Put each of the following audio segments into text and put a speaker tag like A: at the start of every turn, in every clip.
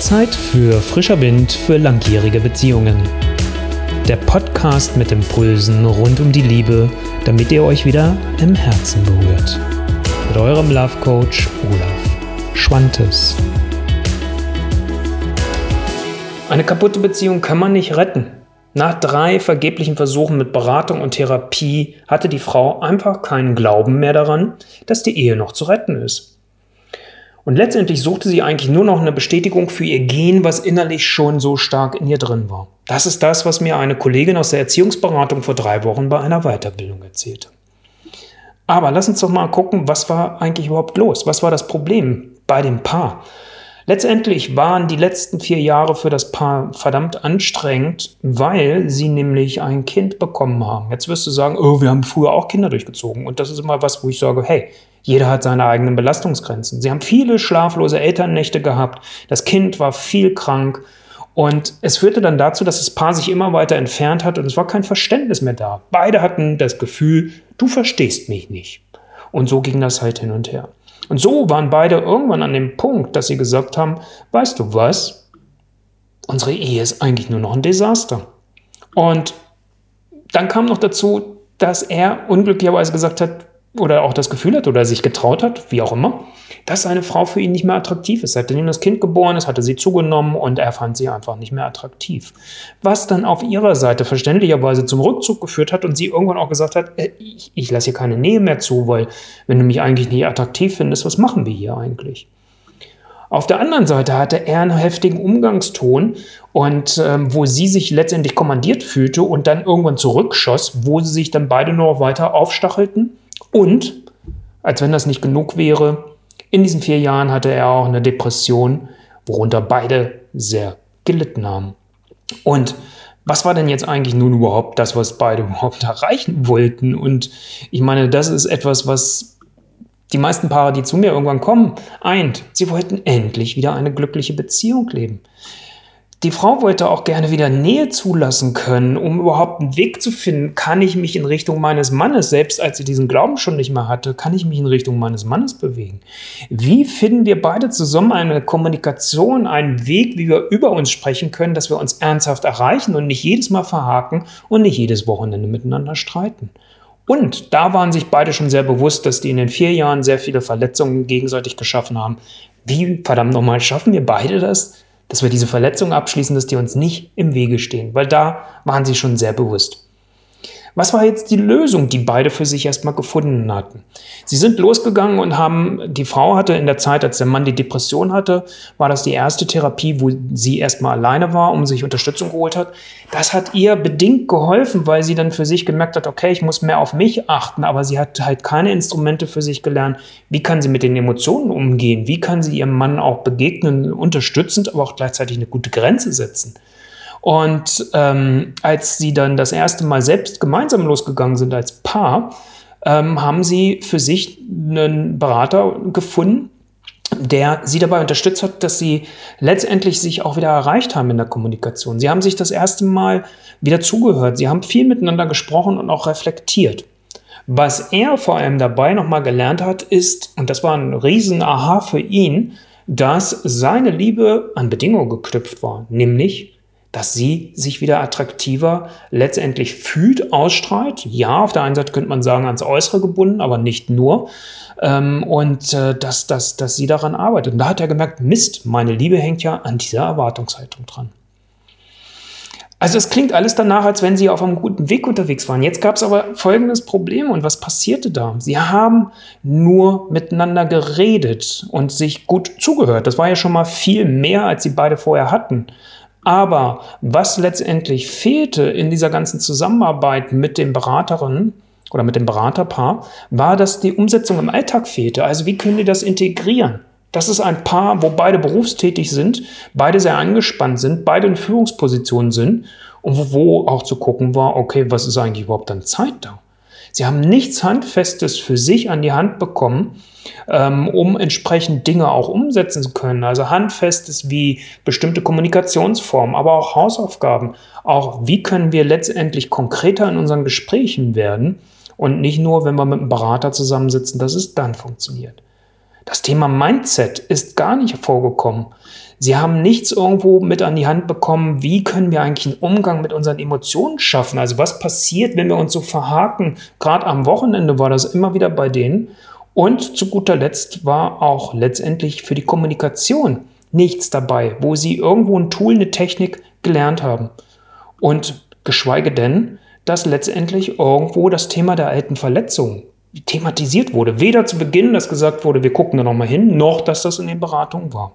A: Zeit für frischer Wind für langjährige Beziehungen. Der Podcast mit Impulsen rund um die Liebe, damit ihr euch wieder im Herzen berührt. Mit eurem Love Coach Olaf Schwantes. Eine kaputte Beziehung kann man nicht retten. Nach drei vergeblichen Versuchen mit Beratung und Therapie hatte die Frau einfach keinen Glauben mehr daran, dass die Ehe noch zu retten ist. Und letztendlich suchte sie eigentlich nur noch eine Bestätigung für ihr Gehen, was innerlich schon so stark in ihr drin war. Das ist das, was mir eine Kollegin aus der Erziehungsberatung vor drei Wochen bei einer Weiterbildung erzählte. Aber lass uns doch mal gucken, was war eigentlich überhaupt los? Was war das Problem bei dem Paar? Letztendlich waren die letzten vier Jahre für das Paar verdammt anstrengend, weil sie nämlich ein Kind bekommen haben. Jetzt wirst du sagen, oh, wir haben früher auch Kinder durchgezogen. Und das ist immer was, wo ich sage, hey, jeder hat seine eigenen Belastungsgrenzen. Sie haben viele schlaflose Elternnächte gehabt. Das Kind war viel krank. Und es führte dann dazu, dass das Paar sich immer weiter entfernt hat und es war kein Verständnis mehr da. Beide hatten das Gefühl, du verstehst mich nicht. Und so ging das halt hin und her. Und so waren beide irgendwann an dem Punkt, dass sie gesagt haben, weißt du was? Unsere Ehe ist eigentlich nur noch ein Desaster. Und dann kam noch dazu, dass er unglücklicherweise gesagt hat, oder auch das Gefühl hat oder sich getraut hat, wie auch immer, dass seine Frau für ihn nicht mehr attraktiv ist. Seitdem das Kind geboren ist, hatte sie zugenommen und er fand sie einfach nicht mehr attraktiv. Was dann auf ihrer Seite verständlicherweise zum Rückzug geführt hat und sie irgendwann auch gesagt hat, äh, ich, ich lasse hier keine Nähe mehr zu, weil wenn du mich eigentlich nicht attraktiv findest, was machen wir hier eigentlich? Auf der anderen Seite hatte er einen heftigen Umgangston und ähm, wo sie sich letztendlich kommandiert fühlte und dann irgendwann zurückschoss, wo sie sich dann beide nur weiter aufstachelten und, als wenn das nicht genug wäre, in diesen vier Jahren hatte er auch eine Depression, worunter beide sehr gelitten haben. Und was war denn jetzt eigentlich nun überhaupt das, was beide überhaupt erreichen wollten? Und ich meine, das ist etwas, was die meisten Paare, die zu mir irgendwann kommen, eint. Sie wollten endlich wieder eine glückliche Beziehung leben. Die Frau wollte auch gerne wieder Nähe zulassen können, um überhaupt einen Weg zu finden. Kann ich mich in Richtung meines Mannes, selbst als sie diesen Glauben schon nicht mehr hatte, kann ich mich in Richtung meines Mannes bewegen? Wie finden wir beide zusammen eine Kommunikation, einen Weg, wie wir über uns sprechen können, dass wir uns ernsthaft erreichen und nicht jedes Mal verhaken und nicht jedes Wochenende miteinander streiten? Und da waren sich beide schon sehr bewusst, dass die in den vier Jahren sehr viele Verletzungen gegenseitig geschaffen haben. Wie verdammt nochmal schaffen wir beide das? Dass wir diese Verletzungen abschließen, dass die uns nicht im Wege stehen, weil da waren sie schon sehr bewusst. Was war jetzt die Lösung, die beide für sich erstmal gefunden hatten? Sie sind losgegangen und haben, die Frau hatte in der Zeit, als der Mann die Depression hatte, war das die erste Therapie, wo sie erstmal alleine war, um sich Unterstützung geholt hat. Das hat ihr bedingt geholfen, weil sie dann für sich gemerkt hat, okay, ich muss mehr auf mich achten, aber sie hat halt keine Instrumente für sich gelernt. Wie kann sie mit den Emotionen umgehen? Wie kann sie ihrem Mann auch begegnen, unterstützend, aber auch gleichzeitig eine gute Grenze setzen? Und ähm, als sie dann das erste Mal selbst gemeinsam losgegangen sind als Paar, ähm, haben sie für sich einen Berater gefunden, der sie dabei unterstützt hat, dass sie letztendlich sich auch wieder erreicht haben in der Kommunikation. Sie haben sich das erste Mal wieder zugehört. Sie haben viel miteinander gesprochen und auch reflektiert. Was er vor allem dabei nochmal gelernt hat, ist, und das war ein riesen Aha für ihn, dass seine Liebe an Bedingungen geknüpft war, nämlich dass sie sich wieder attraktiver letztendlich fühlt, ausstrahlt. Ja, auf der einen Seite könnte man sagen, ans Äußere gebunden, aber nicht nur. Ähm, und äh, dass, dass, dass sie daran arbeitet. Und da hat er gemerkt, Mist, meine Liebe hängt ja an dieser Erwartungshaltung dran. Also es klingt alles danach, als wenn sie auf einem guten Weg unterwegs waren. Jetzt gab es aber folgendes Problem und was passierte da? Sie haben nur miteinander geredet und sich gut zugehört. Das war ja schon mal viel mehr, als sie beide vorher hatten. Aber was letztendlich fehlte in dieser ganzen Zusammenarbeit mit den Beraterinnen oder mit dem Beraterpaar, war, dass die Umsetzung im Alltag fehlte. Also wie können die das integrieren? Das ist ein Paar, wo beide berufstätig sind, beide sehr angespannt sind, beide in Führungspositionen sind und wo auch zu gucken war, okay, was ist eigentlich überhaupt an Zeit da? Sie haben nichts Handfestes für sich an die Hand bekommen, ähm, um entsprechend Dinge auch umsetzen zu können. Also Handfestes wie bestimmte Kommunikationsformen, aber auch Hausaufgaben. Auch wie können wir letztendlich konkreter in unseren Gesprächen werden und nicht nur, wenn wir mit einem Berater zusammensitzen, dass es dann funktioniert. Das Thema Mindset ist gar nicht vorgekommen. Sie haben nichts irgendwo mit an die Hand bekommen, wie können wir eigentlich einen Umgang mit unseren Emotionen schaffen. Also was passiert, wenn wir uns so verhaken. Gerade am Wochenende war das immer wieder bei denen. Und zu guter Letzt war auch letztendlich für die Kommunikation nichts dabei, wo sie irgendwo ein Tool, eine Technik gelernt haben. Und geschweige denn, dass letztendlich irgendwo das Thema der alten Verletzungen thematisiert wurde. Weder zu Beginn, dass gesagt wurde, wir gucken da nochmal hin, noch dass das in den Beratungen war.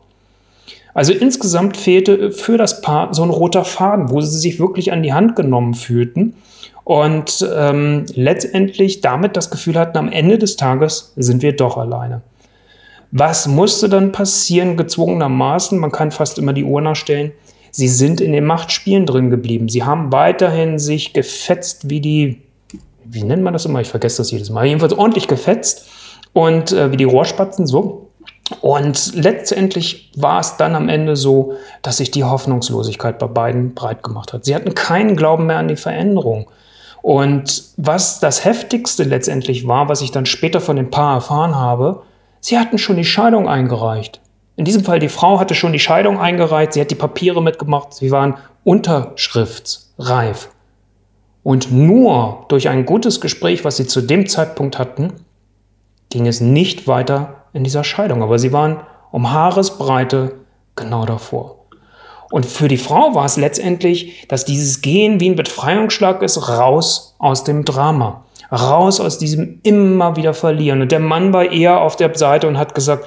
A: Also insgesamt fehlte für das Paar so ein roter Faden, wo sie sich wirklich an die Hand genommen fühlten und ähm, letztendlich damit das Gefühl hatten, am Ende des Tages sind wir doch alleine. Was musste dann passieren, gezwungenermaßen? Man kann fast immer die Uhr nachstellen. Sie sind in den Machtspielen drin geblieben. Sie haben weiterhin sich gefetzt wie die, wie nennt man das immer? Ich vergesse das jedes Mal. Jedenfalls ordentlich gefetzt und äh, wie die Rohrspatzen so. Und letztendlich war es dann am Ende so, dass sich die Hoffnungslosigkeit bei beiden breit gemacht hat. Sie hatten keinen Glauben mehr an die Veränderung. Und was das Heftigste letztendlich war, was ich dann später von dem Paar erfahren habe, sie hatten schon die Scheidung eingereicht. In diesem Fall, die Frau hatte schon die Scheidung eingereicht, sie hat die Papiere mitgemacht, sie waren unterschriftsreif. Und nur durch ein gutes Gespräch, was sie zu dem Zeitpunkt hatten, ging es nicht weiter in dieser Scheidung. Aber sie waren um Haaresbreite genau davor. Und für die Frau war es letztendlich, dass dieses Gehen wie ein Befreiungsschlag ist, raus aus dem Drama, raus aus diesem immer wieder Verlieren. Und der Mann war eher auf der Seite und hat gesagt,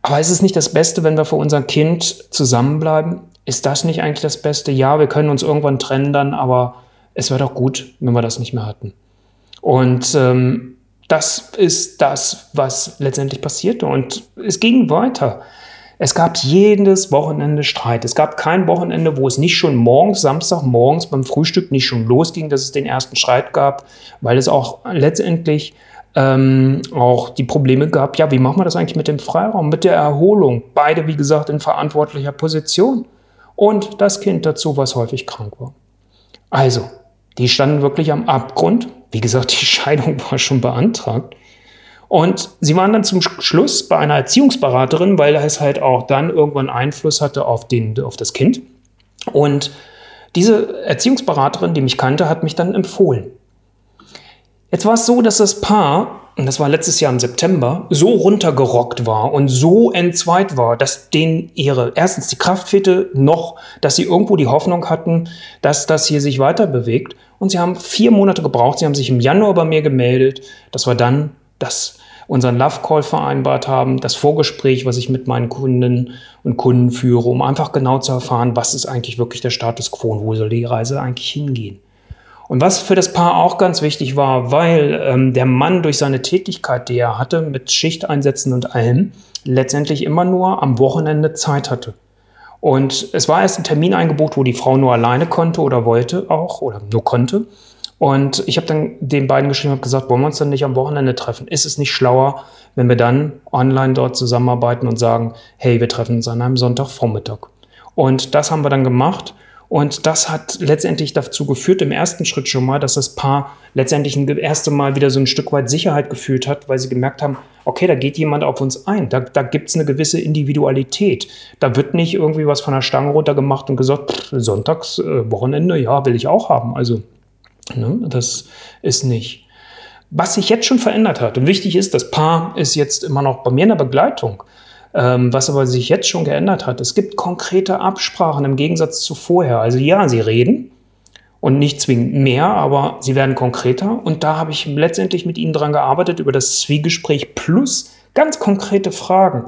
A: aber ist es nicht das Beste, wenn wir für unser Kind zusammenbleiben? Ist das nicht eigentlich das Beste? Ja, wir können uns irgendwann trennen dann, aber es wäre doch gut, wenn wir das nicht mehr hatten. Und ähm, das ist das, was letztendlich passierte. Und es ging weiter. Es gab jedes Wochenende Streit. Es gab kein Wochenende, wo es nicht schon morgens, Samstag morgens beim Frühstück nicht schon losging, dass es den ersten Streit gab, weil es auch letztendlich ähm, auch die Probleme gab, ja, wie machen wir das eigentlich mit dem Freiraum, mit der Erholung? Beide, wie gesagt, in verantwortlicher Position. Und das Kind dazu, was häufig krank war. Also, die standen wirklich am Abgrund. Wie gesagt, die Scheidung war schon beantragt. Und sie waren dann zum Schluss bei einer Erziehungsberaterin, weil es halt auch dann irgendwann Einfluss hatte auf, den, auf das Kind. Und diese Erziehungsberaterin, die mich kannte, hat mich dann empfohlen. Jetzt war es so, dass das Paar und das war letztes Jahr im September, so runtergerockt war und so entzweit war, dass denen ihre, erstens die Kraft fehlte, noch, dass sie irgendwo die Hoffnung hatten, dass das hier sich weiter bewegt. Und sie haben vier Monate gebraucht. Sie haben sich im Januar bei mir gemeldet. Das war dann, dass unseren Love Call vereinbart haben, das Vorgespräch, was ich mit meinen Kunden und Kunden führe, um einfach genau zu erfahren, was ist eigentlich wirklich der Status quo und wo soll die Reise eigentlich hingehen. Und was für das Paar auch ganz wichtig war, weil ähm, der Mann durch seine Tätigkeit, die er hatte, mit Schichteinsätzen und allem, letztendlich immer nur am Wochenende Zeit hatte. Und es war erst ein Termin eingebucht, wo die Frau nur alleine konnte oder wollte auch oder nur konnte. Und ich habe dann den beiden geschrieben und gesagt, wollen wir uns dann nicht am Wochenende treffen? Ist es nicht schlauer, wenn wir dann online dort zusammenarbeiten und sagen, hey, wir treffen uns an einem Sonntagvormittag? Und das haben wir dann gemacht. Und das hat letztendlich dazu geführt, im ersten Schritt schon mal, dass das Paar letztendlich ein erste Mal wieder so ein Stück weit Sicherheit gefühlt hat, weil sie gemerkt haben, okay, da geht jemand auf uns ein, da, da gibt es eine gewisse Individualität. Da wird nicht irgendwie was von der Stange runtergemacht und gesagt, pff, Sonntags, äh, Wochenende, ja, will ich auch haben. Also, ne, das ist nicht. Was sich jetzt schon verändert hat und wichtig ist, das Paar ist jetzt immer noch bei mir in der Begleitung. Ähm, was aber sich jetzt schon geändert hat, es gibt konkrete Absprachen im Gegensatz zu vorher. Also ja, sie reden und nicht zwingend mehr, aber sie werden konkreter. Und da habe ich letztendlich mit ihnen dran gearbeitet über das Zwiegespräch plus ganz konkrete Fragen.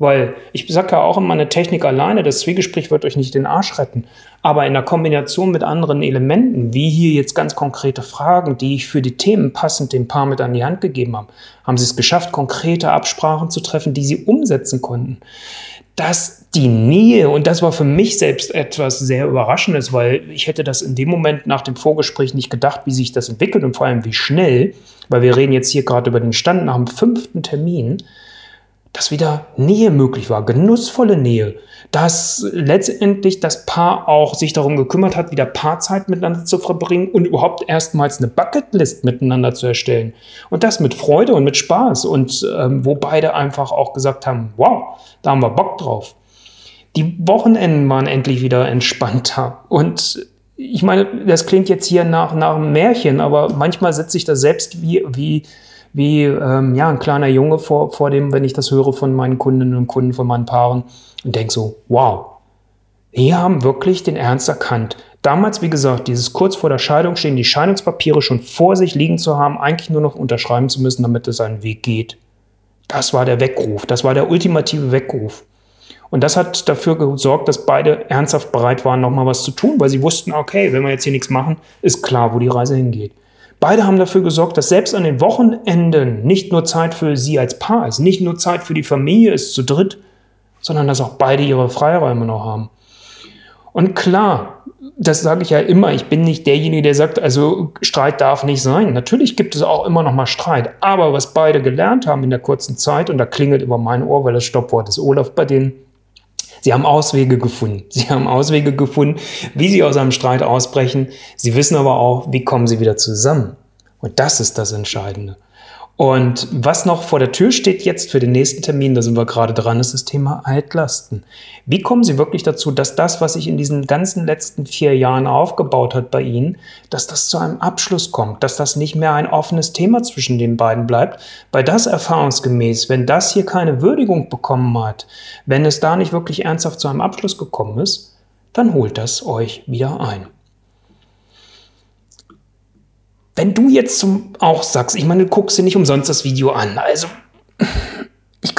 A: Weil ich sage ja auch immer, eine Technik alleine, das Zwiegespräch wird euch nicht den Arsch retten. Aber in der Kombination mit anderen Elementen, wie hier jetzt ganz konkrete Fragen, die ich für die Themen passend dem Paar mit an die Hand gegeben habe, haben sie es geschafft, konkrete Absprachen zu treffen, die sie umsetzen konnten. Dass die Nähe, und das war für mich selbst etwas sehr Überraschendes, weil ich hätte das in dem Moment nach dem Vorgespräch nicht gedacht, wie sich das entwickelt und vor allem wie schnell, weil wir reden jetzt hier gerade über den Stand nach dem fünften Termin, dass wieder Nähe möglich war, genussvolle Nähe, dass letztendlich das Paar auch sich darum gekümmert hat, wieder Paarzeit miteinander zu verbringen und überhaupt erstmals eine Bucketlist miteinander zu erstellen. Und das mit Freude und mit Spaß und ähm, wo beide einfach auch gesagt haben, wow, da haben wir Bock drauf. Die Wochenenden waren endlich wieder entspannter. Und ich meine, das klingt jetzt hier nach, nach einem Märchen, aber manchmal sitze ich da selbst wie, wie, wie ähm, ja, ein kleiner Junge vor, vor dem, wenn ich das höre von meinen Kundinnen und Kunden, von meinen Paaren und denke so, wow, die haben wirklich den Ernst erkannt. Damals, wie gesagt, dieses kurz vor der Scheidung stehen, die Scheidungspapiere schon vor sich liegen zu haben, eigentlich nur noch unterschreiben zu müssen, damit es seinen Weg geht. Das war der Weckruf, das war der ultimative Weckruf. Und das hat dafür gesorgt, dass beide ernsthaft bereit waren, nochmal was zu tun, weil sie wussten, okay, wenn wir jetzt hier nichts machen, ist klar, wo die Reise hingeht. Beide haben dafür gesorgt, dass selbst an den Wochenenden nicht nur Zeit für sie als Paar ist, nicht nur Zeit für die Familie ist zu dritt, sondern dass auch beide ihre Freiräume noch haben. Und klar, das sage ich ja immer, ich bin nicht derjenige, der sagt, also Streit darf nicht sein. Natürlich gibt es auch immer noch mal Streit. Aber was beide gelernt haben in der kurzen Zeit, und da klingelt über mein Ohr, weil das Stoppwort ist Olaf bei denen, Sie haben Auswege gefunden. Sie haben Auswege gefunden, wie sie aus einem Streit ausbrechen. Sie wissen aber auch, wie kommen sie wieder zusammen. Und das ist das Entscheidende. Und was noch vor der Tür steht jetzt für den nächsten Termin, da sind wir gerade dran, ist das Thema Altlasten. Wie kommen Sie wirklich dazu, dass das, was sich in diesen ganzen letzten vier Jahren aufgebaut hat bei Ihnen, dass das zu einem Abschluss kommt, dass das nicht mehr ein offenes Thema zwischen den beiden bleibt? Weil das erfahrungsgemäß, wenn das hier keine Würdigung bekommen hat, wenn es da nicht wirklich ernsthaft zu einem Abschluss gekommen ist, dann holt das euch wieder ein. Wenn du jetzt zum, auch sagst, ich meine, du guckst dir nicht umsonst das Video an, also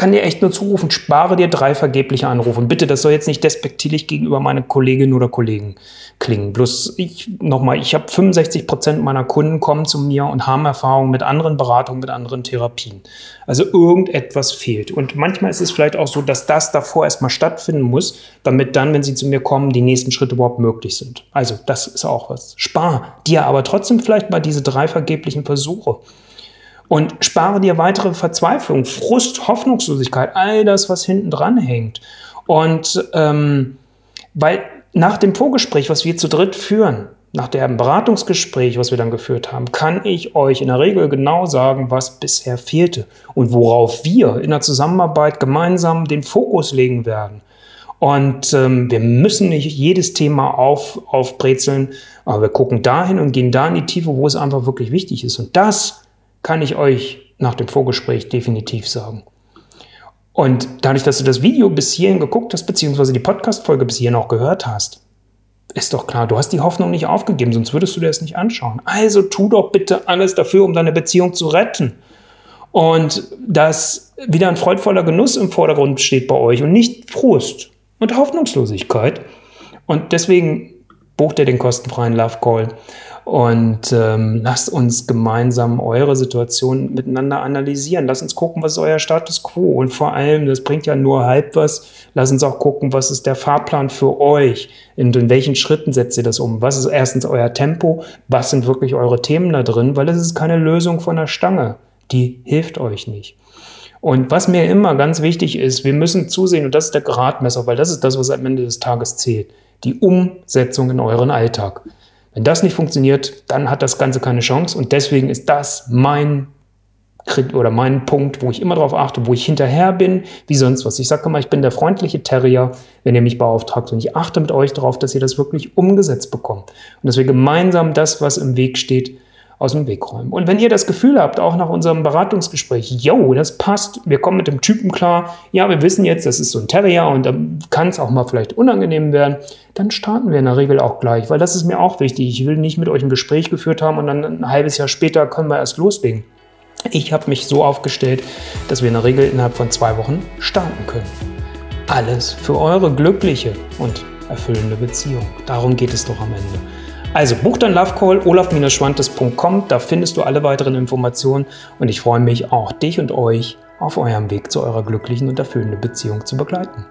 A: kann dir echt nur zurufen, spare dir drei vergebliche Anrufe. Und bitte, das soll jetzt nicht despektierlich gegenüber meinen Kolleginnen oder Kollegen klingen. Bloß ich, nochmal, ich habe 65 Prozent meiner Kunden kommen zu mir und haben Erfahrungen mit anderen Beratungen, mit anderen Therapien. Also irgendetwas fehlt. Und manchmal ist es vielleicht auch so, dass das davor erstmal stattfinden muss, damit dann, wenn sie zu mir kommen, die nächsten Schritte überhaupt möglich sind. Also das ist auch was. Spar dir aber trotzdem vielleicht mal diese drei vergeblichen Versuche und spare dir weitere Verzweiflung, Frust, Hoffnungslosigkeit, all das, was hinten dran hängt. Und ähm, weil nach dem Vorgespräch, was wir zu dritt führen, nach dem Beratungsgespräch, was wir dann geführt haben, kann ich euch in der Regel genau sagen, was bisher fehlte und worauf wir in der Zusammenarbeit gemeinsam den Fokus legen werden. Und ähm, wir müssen nicht jedes Thema auf, aufbrezeln, aber wir gucken dahin und gehen da in die Tiefe, wo es einfach wirklich wichtig ist. Und das kann ich euch nach dem Vorgespräch definitiv sagen. Und dadurch, dass du das Video bis hierhin geguckt hast, beziehungsweise die Podcast-Folge bis hierhin auch gehört hast, ist doch klar, du hast die Hoffnung nicht aufgegeben, sonst würdest du dir das nicht anschauen. Also tu doch bitte alles dafür, um deine Beziehung zu retten. Und dass wieder ein freudvoller Genuss im Vordergrund steht bei euch und nicht Frust und Hoffnungslosigkeit. Und deswegen bucht ihr den kostenfreien Love Call und ähm, lasst uns gemeinsam eure Situation miteinander analysieren. Lasst uns gucken, was ist euer Status quo. Und vor allem, das bringt ja nur halb was, lasst uns auch gucken, was ist der Fahrplan für euch. Und in welchen Schritten setzt ihr das um? Was ist erstens euer Tempo? Was sind wirklich eure Themen da drin? Weil es ist keine Lösung von der Stange. Die hilft euch nicht. Und was mir immer ganz wichtig ist, wir müssen zusehen, und das ist der Gradmesser, weil das ist das, was am Ende des Tages zählt, die Umsetzung in euren Alltag. Wenn das nicht funktioniert, dann hat das Ganze keine Chance. Und deswegen ist das mein oder mein Punkt, wo ich immer darauf achte, wo ich hinterher bin, wie sonst was. Ich sage immer, ich bin der freundliche Terrier, wenn ihr mich beauftragt. Und ich achte mit euch darauf, dass ihr das wirklich umgesetzt bekommt. Und dass wir gemeinsam das, was im Weg steht, aus dem Weg räumen. Und wenn ihr das Gefühl habt, auch nach unserem Beratungsgespräch, yo, das passt, wir kommen mit dem Typen klar, ja, wir wissen jetzt, das ist so ein Terrier und da kann es auch mal vielleicht unangenehm werden, dann starten wir in der Regel auch gleich, weil das ist mir auch wichtig. Ich will nicht mit euch ein Gespräch geführt haben und dann ein halbes Jahr später können wir erst loslegen. Ich habe mich so aufgestellt, dass wir in der Regel innerhalb von zwei Wochen starten können. Alles für eure glückliche und erfüllende Beziehung. Darum geht es doch am Ende. Also buch dein Love Call olaf-schwantes.com, da findest du alle weiteren Informationen und ich freue mich auch dich und euch auf eurem Weg zu eurer glücklichen und erfüllenden Beziehung zu begleiten.